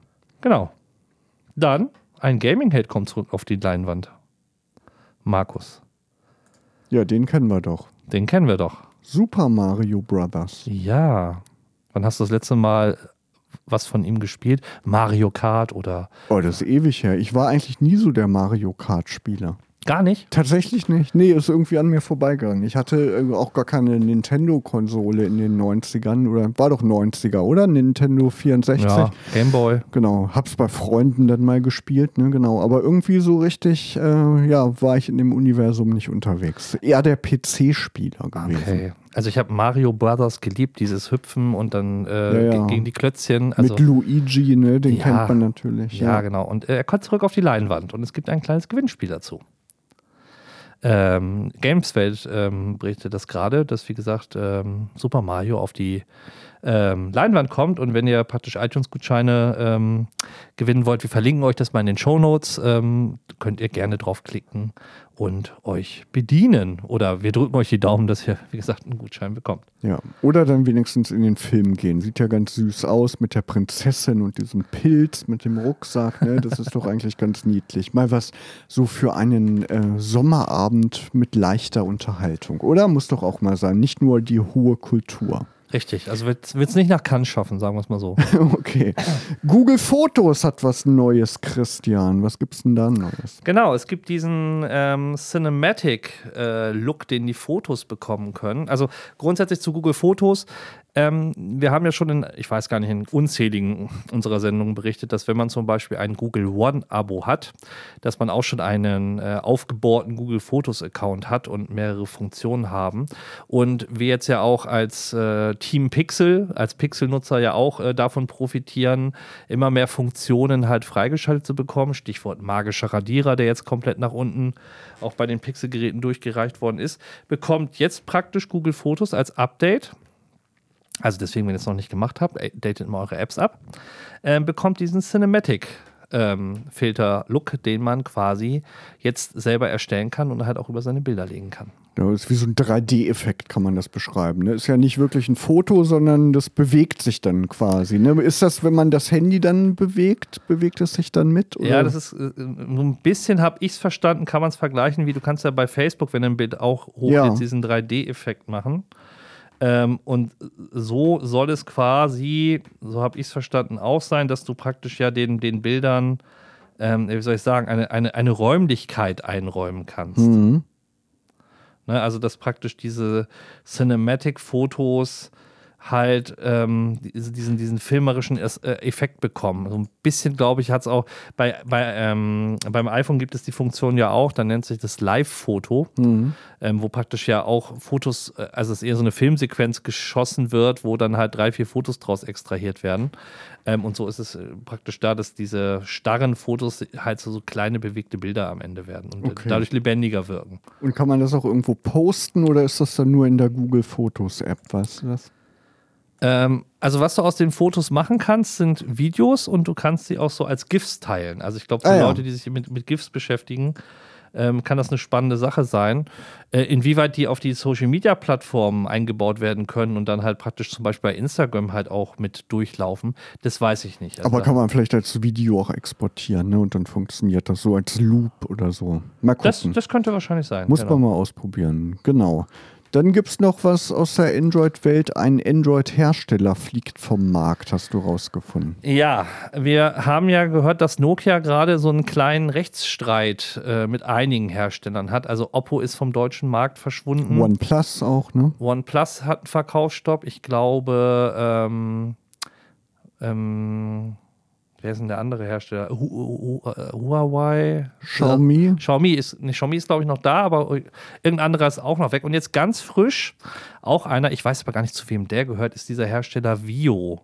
[SPEAKER 2] Genau. Dann, ein Gaming-Held kommt zurück auf die Leinwand. Markus.
[SPEAKER 1] Ja, den kennen wir doch.
[SPEAKER 2] Den kennen wir doch.
[SPEAKER 1] Super Mario Brothers.
[SPEAKER 2] Ja. Wann hast du das letzte Mal was von ihm gespielt? Mario Kart oder.
[SPEAKER 1] Oh, das ist ewig her. Ich war eigentlich nie so der Mario Kart-Spieler.
[SPEAKER 2] Gar nicht?
[SPEAKER 1] Tatsächlich nicht. Nee, ist irgendwie an mir vorbeigegangen. Ich hatte äh, auch gar keine Nintendo-Konsole in den 90ern. Oder war doch 90er, oder? Nintendo 64. Ja,
[SPEAKER 2] Gameboy.
[SPEAKER 1] Genau. Hab's bei Freunden dann mal gespielt, ne? Genau. Aber irgendwie so richtig, äh, ja, war ich in dem Universum nicht unterwegs. Eher der PC-Spieler gewesen. Okay.
[SPEAKER 2] Also ich habe Mario Brothers geliebt, dieses Hüpfen und dann äh, ja, ja. gegen die Klötzchen. Also,
[SPEAKER 1] Mit Luigi, ne? Den ja, kennt man natürlich.
[SPEAKER 2] Ja, genau. Und äh, er kommt zurück auf die Leinwand und es gibt ein kleines Gewinnspiel dazu. Ähm, Gameswelt ähm, berichtet das gerade, dass, wie gesagt, ähm, Super Mario auf die ähm, Leinwand kommt. Und wenn ihr praktisch iTunes-Gutscheine ähm, gewinnen wollt, wir verlinken euch das mal in den Show Notes, ähm, könnt ihr gerne draufklicken und euch bedienen. Oder wir drücken euch die Daumen, dass ihr, wie gesagt, einen Gutschein bekommt.
[SPEAKER 1] Ja, oder dann wenigstens in den Film gehen. Sieht ja ganz süß aus mit der Prinzessin und diesem Pilz mit dem Rucksack. Ne? Das ist doch eigentlich ganz niedlich. Mal was so für einen äh, Sommerabend mit leichter Unterhaltung. Oder muss doch auch mal sein. Nicht nur die hohe Kultur.
[SPEAKER 2] Richtig, also wird es nicht nach Cannes schaffen, sagen wir es mal so.
[SPEAKER 1] okay. Google Fotos hat was Neues, Christian. Was gibt es denn da Neues?
[SPEAKER 2] Genau, es gibt diesen ähm, Cinematic-Look, äh, den die Fotos bekommen können. Also grundsätzlich zu Google Fotos ähm, wir haben ja schon in, ich weiß gar nicht, in unzähligen unserer Sendungen berichtet, dass wenn man zum Beispiel ein Google One-Abo hat, dass man auch schon einen äh, aufgebohrten Google Fotos-Account hat und mehrere Funktionen haben. Und wir jetzt ja auch als äh, Team Pixel, als Pixel-Nutzer ja auch äh, davon profitieren, immer mehr Funktionen halt freigeschaltet zu bekommen. Stichwort magischer Radierer, der jetzt komplett nach unten auch bei den Pixel-Geräten durchgereicht worden ist, bekommt jetzt praktisch Google Fotos als Update also deswegen, wenn ihr es noch nicht gemacht habt, datet mal eure Apps ab, äh, bekommt diesen Cinematic ähm, Filter-Look, den man quasi jetzt selber erstellen kann und halt auch über seine Bilder legen kann.
[SPEAKER 1] Ja, ist wie so ein 3D-Effekt, kann man das beschreiben. Ne? Ist ja nicht wirklich ein Foto, sondern das bewegt sich dann quasi. Ne? Ist das, wenn man das Handy dann bewegt, bewegt es sich dann mit?
[SPEAKER 2] Oder? Ja, das ist äh, so ein bisschen, habe ich es verstanden, kann man es vergleichen, wie du kannst ja bei Facebook, wenn ein Bild auch hoch ja. diesen 3D-Effekt machen. Ähm, und so soll es quasi, so habe ich es verstanden, auch sein, dass du praktisch ja den, den Bildern, ähm, wie soll ich sagen, eine, eine, eine Räumlichkeit einräumen kannst. Mhm. Ne, also, dass praktisch diese Cinematic-Fotos halt ähm, diesen, diesen filmerischen äh, Effekt bekommen. So ein bisschen, glaube ich, hat es auch bei, bei ähm, beim iPhone gibt es die Funktion ja auch, da nennt sich das Live-Foto, mhm. ähm, wo praktisch ja auch Fotos, äh, also es ist eher so eine Filmsequenz geschossen wird, wo dann halt drei, vier Fotos draus extrahiert werden. Ähm, und so ist es äh, praktisch da, dass diese starren Fotos halt so, so kleine bewegte Bilder am Ende werden und okay. dadurch lebendiger wirken.
[SPEAKER 1] Und kann man das auch irgendwo posten oder ist das dann nur in der Google Fotos App? Weißt du das?
[SPEAKER 2] Ähm, also was du aus den Fotos machen kannst, sind Videos und du kannst sie auch so als GIFs teilen. Also ich glaube, für ah, ja. Leute, die sich mit, mit GIFs beschäftigen, ähm, kann das eine spannende Sache sein. Äh, inwieweit die auf die Social-Media-Plattformen eingebaut werden können und dann halt praktisch zum Beispiel bei Instagram halt auch mit durchlaufen, das weiß ich nicht.
[SPEAKER 1] Also Aber kann man vielleicht als Video auch exportieren ne? und dann funktioniert das so als Loop oder so.
[SPEAKER 2] Mal gucken. Das, das könnte wahrscheinlich sein.
[SPEAKER 1] Muss genau. man mal ausprobieren. Genau. Dann gibt es noch was aus der Android-Welt. Ein Android-Hersteller fliegt vom Markt, hast du rausgefunden.
[SPEAKER 2] Ja, wir haben ja gehört, dass Nokia gerade so einen kleinen Rechtsstreit äh, mit einigen Herstellern hat. Also Oppo ist vom deutschen Markt verschwunden.
[SPEAKER 1] OnePlus auch, ne?
[SPEAKER 2] OnePlus hat einen Verkaufsstopp. Ich glaube, ähm, ähm, wer ist denn der andere Hersteller? Äh, Huawei?
[SPEAKER 1] Xiaomi?
[SPEAKER 2] Xiaomi ist, nee, Xiaomi ist glaube ich noch da, aber irgendein anderer ist auch noch weg. Und jetzt ganz frisch, auch einer, ich weiß aber gar nicht, zu wem der gehört, ist dieser Hersteller Vio.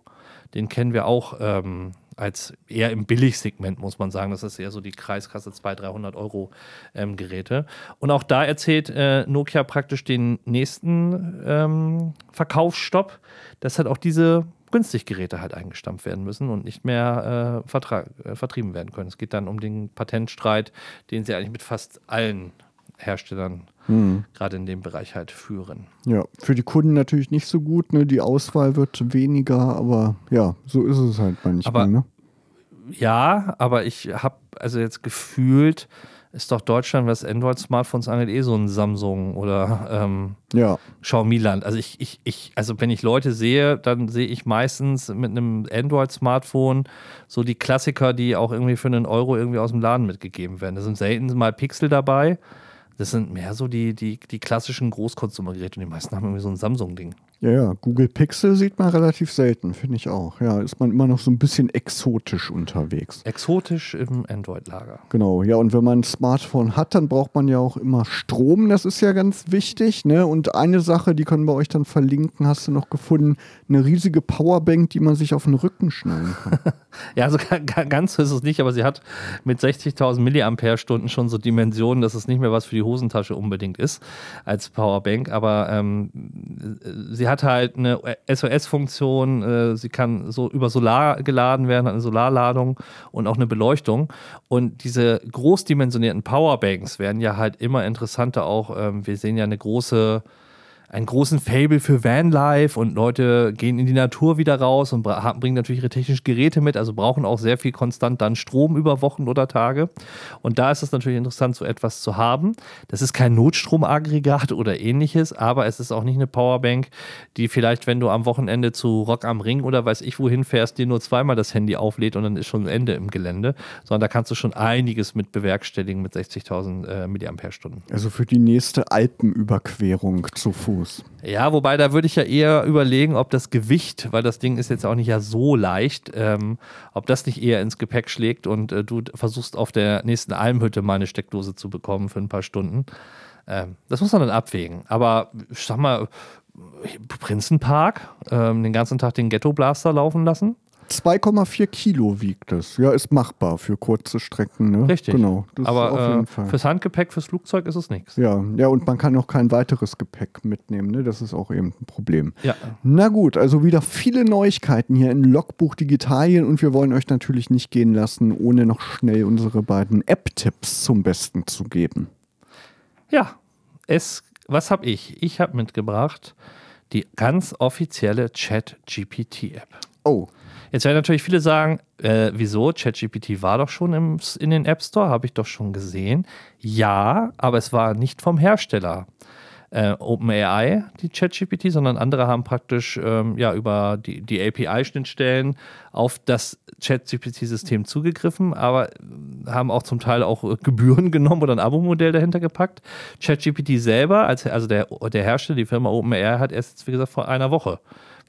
[SPEAKER 2] Den kennen wir auch ähm, als eher im Billigsegment, muss man sagen. Das ist eher so die Kreiskasse 200, 300 Euro ähm, Geräte. Und auch da erzählt äh, Nokia praktisch den nächsten ähm, Verkaufsstopp, dass halt auch diese günstig Geräte halt eingestampft werden müssen und nicht mehr äh, äh, vertrieben werden können. Es geht dann um den Patentstreit, den sie eigentlich mit fast allen Herstellern hm. gerade in dem Bereich halt führen.
[SPEAKER 1] Ja, für die Kunden natürlich nicht so gut, ne? Die Auswahl wird weniger, aber ja, so ist es halt manchmal.
[SPEAKER 2] Aber,
[SPEAKER 1] ne?
[SPEAKER 2] Ja, aber ich habe also jetzt gefühlt, ist doch Deutschland, was Android-Smartphones angeht, eh so ein Samsung oder ähm, ja. Xiaomi-Land. Also ich, ich, ich, also wenn ich Leute sehe, dann sehe ich meistens mit einem Android-Smartphone so die Klassiker, die auch irgendwie für einen Euro irgendwie aus dem Laden mitgegeben werden. Da sind selten mal Pixel dabei. Das sind mehr so die, die, die klassischen Großkonsumergeräte und die meisten haben irgendwie so ein Samsung-Ding.
[SPEAKER 1] Ja, ja, Google Pixel sieht man relativ selten, finde ich auch. Ja, ist man immer noch so ein bisschen exotisch unterwegs.
[SPEAKER 2] Exotisch im Android-Lager.
[SPEAKER 1] Genau, ja, und wenn man ein Smartphone hat, dann braucht man ja auch immer Strom, das ist ja ganz wichtig. Ne? Und eine Sache, die können wir euch dann verlinken, hast du noch gefunden, eine riesige Powerbank, die man sich auf den Rücken schnallen kann.
[SPEAKER 2] ja, also ganz so ist es nicht, aber sie hat mit 60.000 Milliampere-Stunden schon so Dimensionen, dass es nicht mehr was für die Hosentasche unbedingt ist als Powerbank, aber ähm, sie hat halt eine SOS-Funktion, äh, sie kann so über Solar geladen werden, hat eine Solarladung und auch eine Beleuchtung. Und diese großdimensionierten Powerbanks werden ja halt immer interessanter auch. Ähm, wir sehen ja eine große einen großen Fable für Vanlife und Leute gehen in die Natur wieder raus und bringen natürlich ihre technischen Geräte mit, also brauchen auch sehr viel konstant dann Strom über Wochen oder Tage. Und da ist es natürlich interessant, so etwas zu haben. Das ist kein Notstromaggregat oder ähnliches, aber es ist auch nicht eine Powerbank, die vielleicht, wenn du am Wochenende zu Rock am Ring oder weiß ich wohin fährst, dir nur zweimal das Handy auflädt und dann ist schon Ende im Gelände, sondern da kannst du schon einiges mit bewerkstelligen mit 60.000 äh, mAh.
[SPEAKER 1] Also für die nächste Alpenüberquerung zu Fuß. Fuß.
[SPEAKER 2] Ja, wobei da würde ich ja eher überlegen, ob das Gewicht, weil das Ding ist jetzt auch nicht ja so leicht, ähm, ob das nicht eher ins Gepäck schlägt und äh, du versuchst auf der nächsten Almhütte mal eine Steckdose zu bekommen für ein paar Stunden. Ähm, das muss man dann abwägen. Aber ich sag mal, Prinzenpark, ähm, den ganzen Tag den Ghetto Blaster laufen lassen.
[SPEAKER 1] 2,4 Kilo wiegt das. Ja, ist machbar für kurze Strecken. Ne?
[SPEAKER 2] Richtig.
[SPEAKER 1] Genau.
[SPEAKER 2] Aber äh, fürs Handgepäck, fürs Flugzeug ist es nichts.
[SPEAKER 1] Ja, ja, und man kann auch kein weiteres Gepäck mitnehmen. Ne? Das ist auch eben ein Problem.
[SPEAKER 2] Ja.
[SPEAKER 1] Na gut, also wieder viele Neuigkeiten hier in Logbuch Digitalien und wir wollen euch natürlich nicht gehen lassen, ohne noch schnell unsere beiden App-Tipps zum Besten zu geben.
[SPEAKER 2] Ja, es, was habe ich? Ich habe mitgebracht die ganz offizielle Chat-GPT-App.
[SPEAKER 1] Oh.
[SPEAKER 2] Jetzt werden natürlich viele sagen, äh, wieso? ChatGPT war doch schon im, in den App Store, habe ich doch schon gesehen. Ja, aber es war nicht vom Hersteller. Äh, OpenAI, die ChatGPT, sondern andere haben praktisch ähm, ja, über die, die API-Schnittstellen auf das ChatGPT-System zugegriffen, aber haben auch zum Teil auch Gebühren genommen oder ein Abo-Modell dahinter gepackt. ChatGPT selber, als, also der, der Hersteller, die Firma OpenAI, hat erst, wie gesagt, vor einer Woche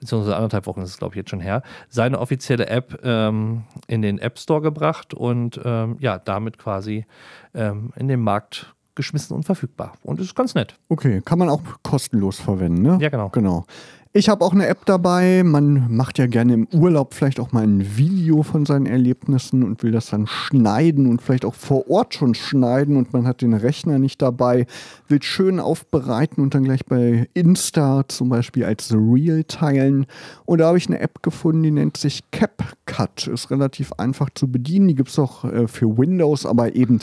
[SPEAKER 2] beziehungsweise anderthalb Wochen ist es, glaube ich, jetzt schon her, seine offizielle App ähm, in den App Store gebracht und ähm, ja, damit quasi ähm, in den Markt geschmissen und verfügbar. Und es ist ganz nett.
[SPEAKER 1] Okay, kann man auch kostenlos verwenden, ne?
[SPEAKER 2] Ja, genau.
[SPEAKER 1] Genau. Ich habe auch eine App dabei. Man macht ja gerne im Urlaub vielleicht auch mal ein Video von seinen Erlebnissen und will das dann schneiden und vielleicht auch vor Ort schon schneiden und man hat den Rechner nicht dabei, will schön aufbereiten und dann gleich bei Insta zum Beispiel als Reel teilen. Und da habe ich eine App gefunden, die nennt sich CapCut. Ist relativ einfach zu bedienen. Die gibt es auch äh, für Windows, aber eben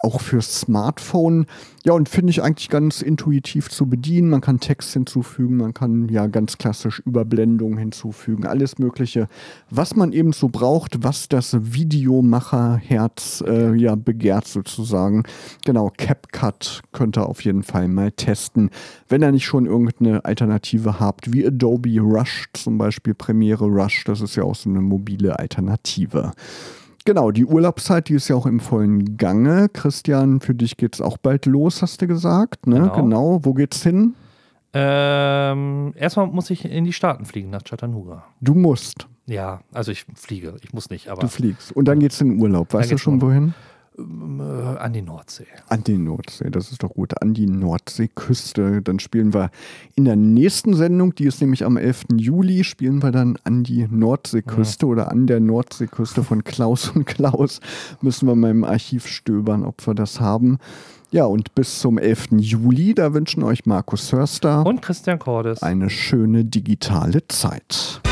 [SPEAKER 1] auch für Smartphone. Ja, und finde ich eigentlich ganz intuitiv zu bedienen. Man kann Text hinzufügen, man kann ja ganz klassisch Überblendungen hinzufügen, alles Mögliche, was man eben so braucht, was das Videomacherherz äh, ja begehrt sozusagen. Genau, CapCut könnt ihr auf jeden Fall mal testen, wenn ihr nicht schon irgendeine Alternative habt, wie Adobe Rush zum Beispiel, Premiere Rush, das ist ja auch so eine mobile Alternative. Genau, die Urlaubszeit, die ist ja auch im vollen Gange. Christian, für dich geht es auch bald los, hast du gesagt. Ne? Genau. genau. Wo geht's hin?
[SPEAKER 2] Ähm, erstmal muss ich in die Staaten fliegen, nach Chattanooga.
[SPEAKER 1] Du musst.
[SPEAKER 2] Ja, also ich fliege. Ich muss nicht, aber.
[SPEAKER 1] Du fliegst. Und dann geht's in den Urlaub. Weißt du schon wohin?
[SPEAKER 2] Äh, an die Nordsee.
[SPEAKER 1] An die Nordsee, das ist doch gut. An die Nordseeküste. Dann spielen wir in der nächsten Sendung, die ist nämlich am 11. Juli, spielen wir dann an die Nordseeküste ja. oder an der Nordseeküste von Klaus und Klaus. Müssen wir mal im Archiv stöbern, ob wir das haben. Ja, und bis zum 11. Juli, da wünschen euch Markus Hörster
[SPEAKER 2] und Christian Cordes
[SPEAKER 1] eine schöne digitale Zeit.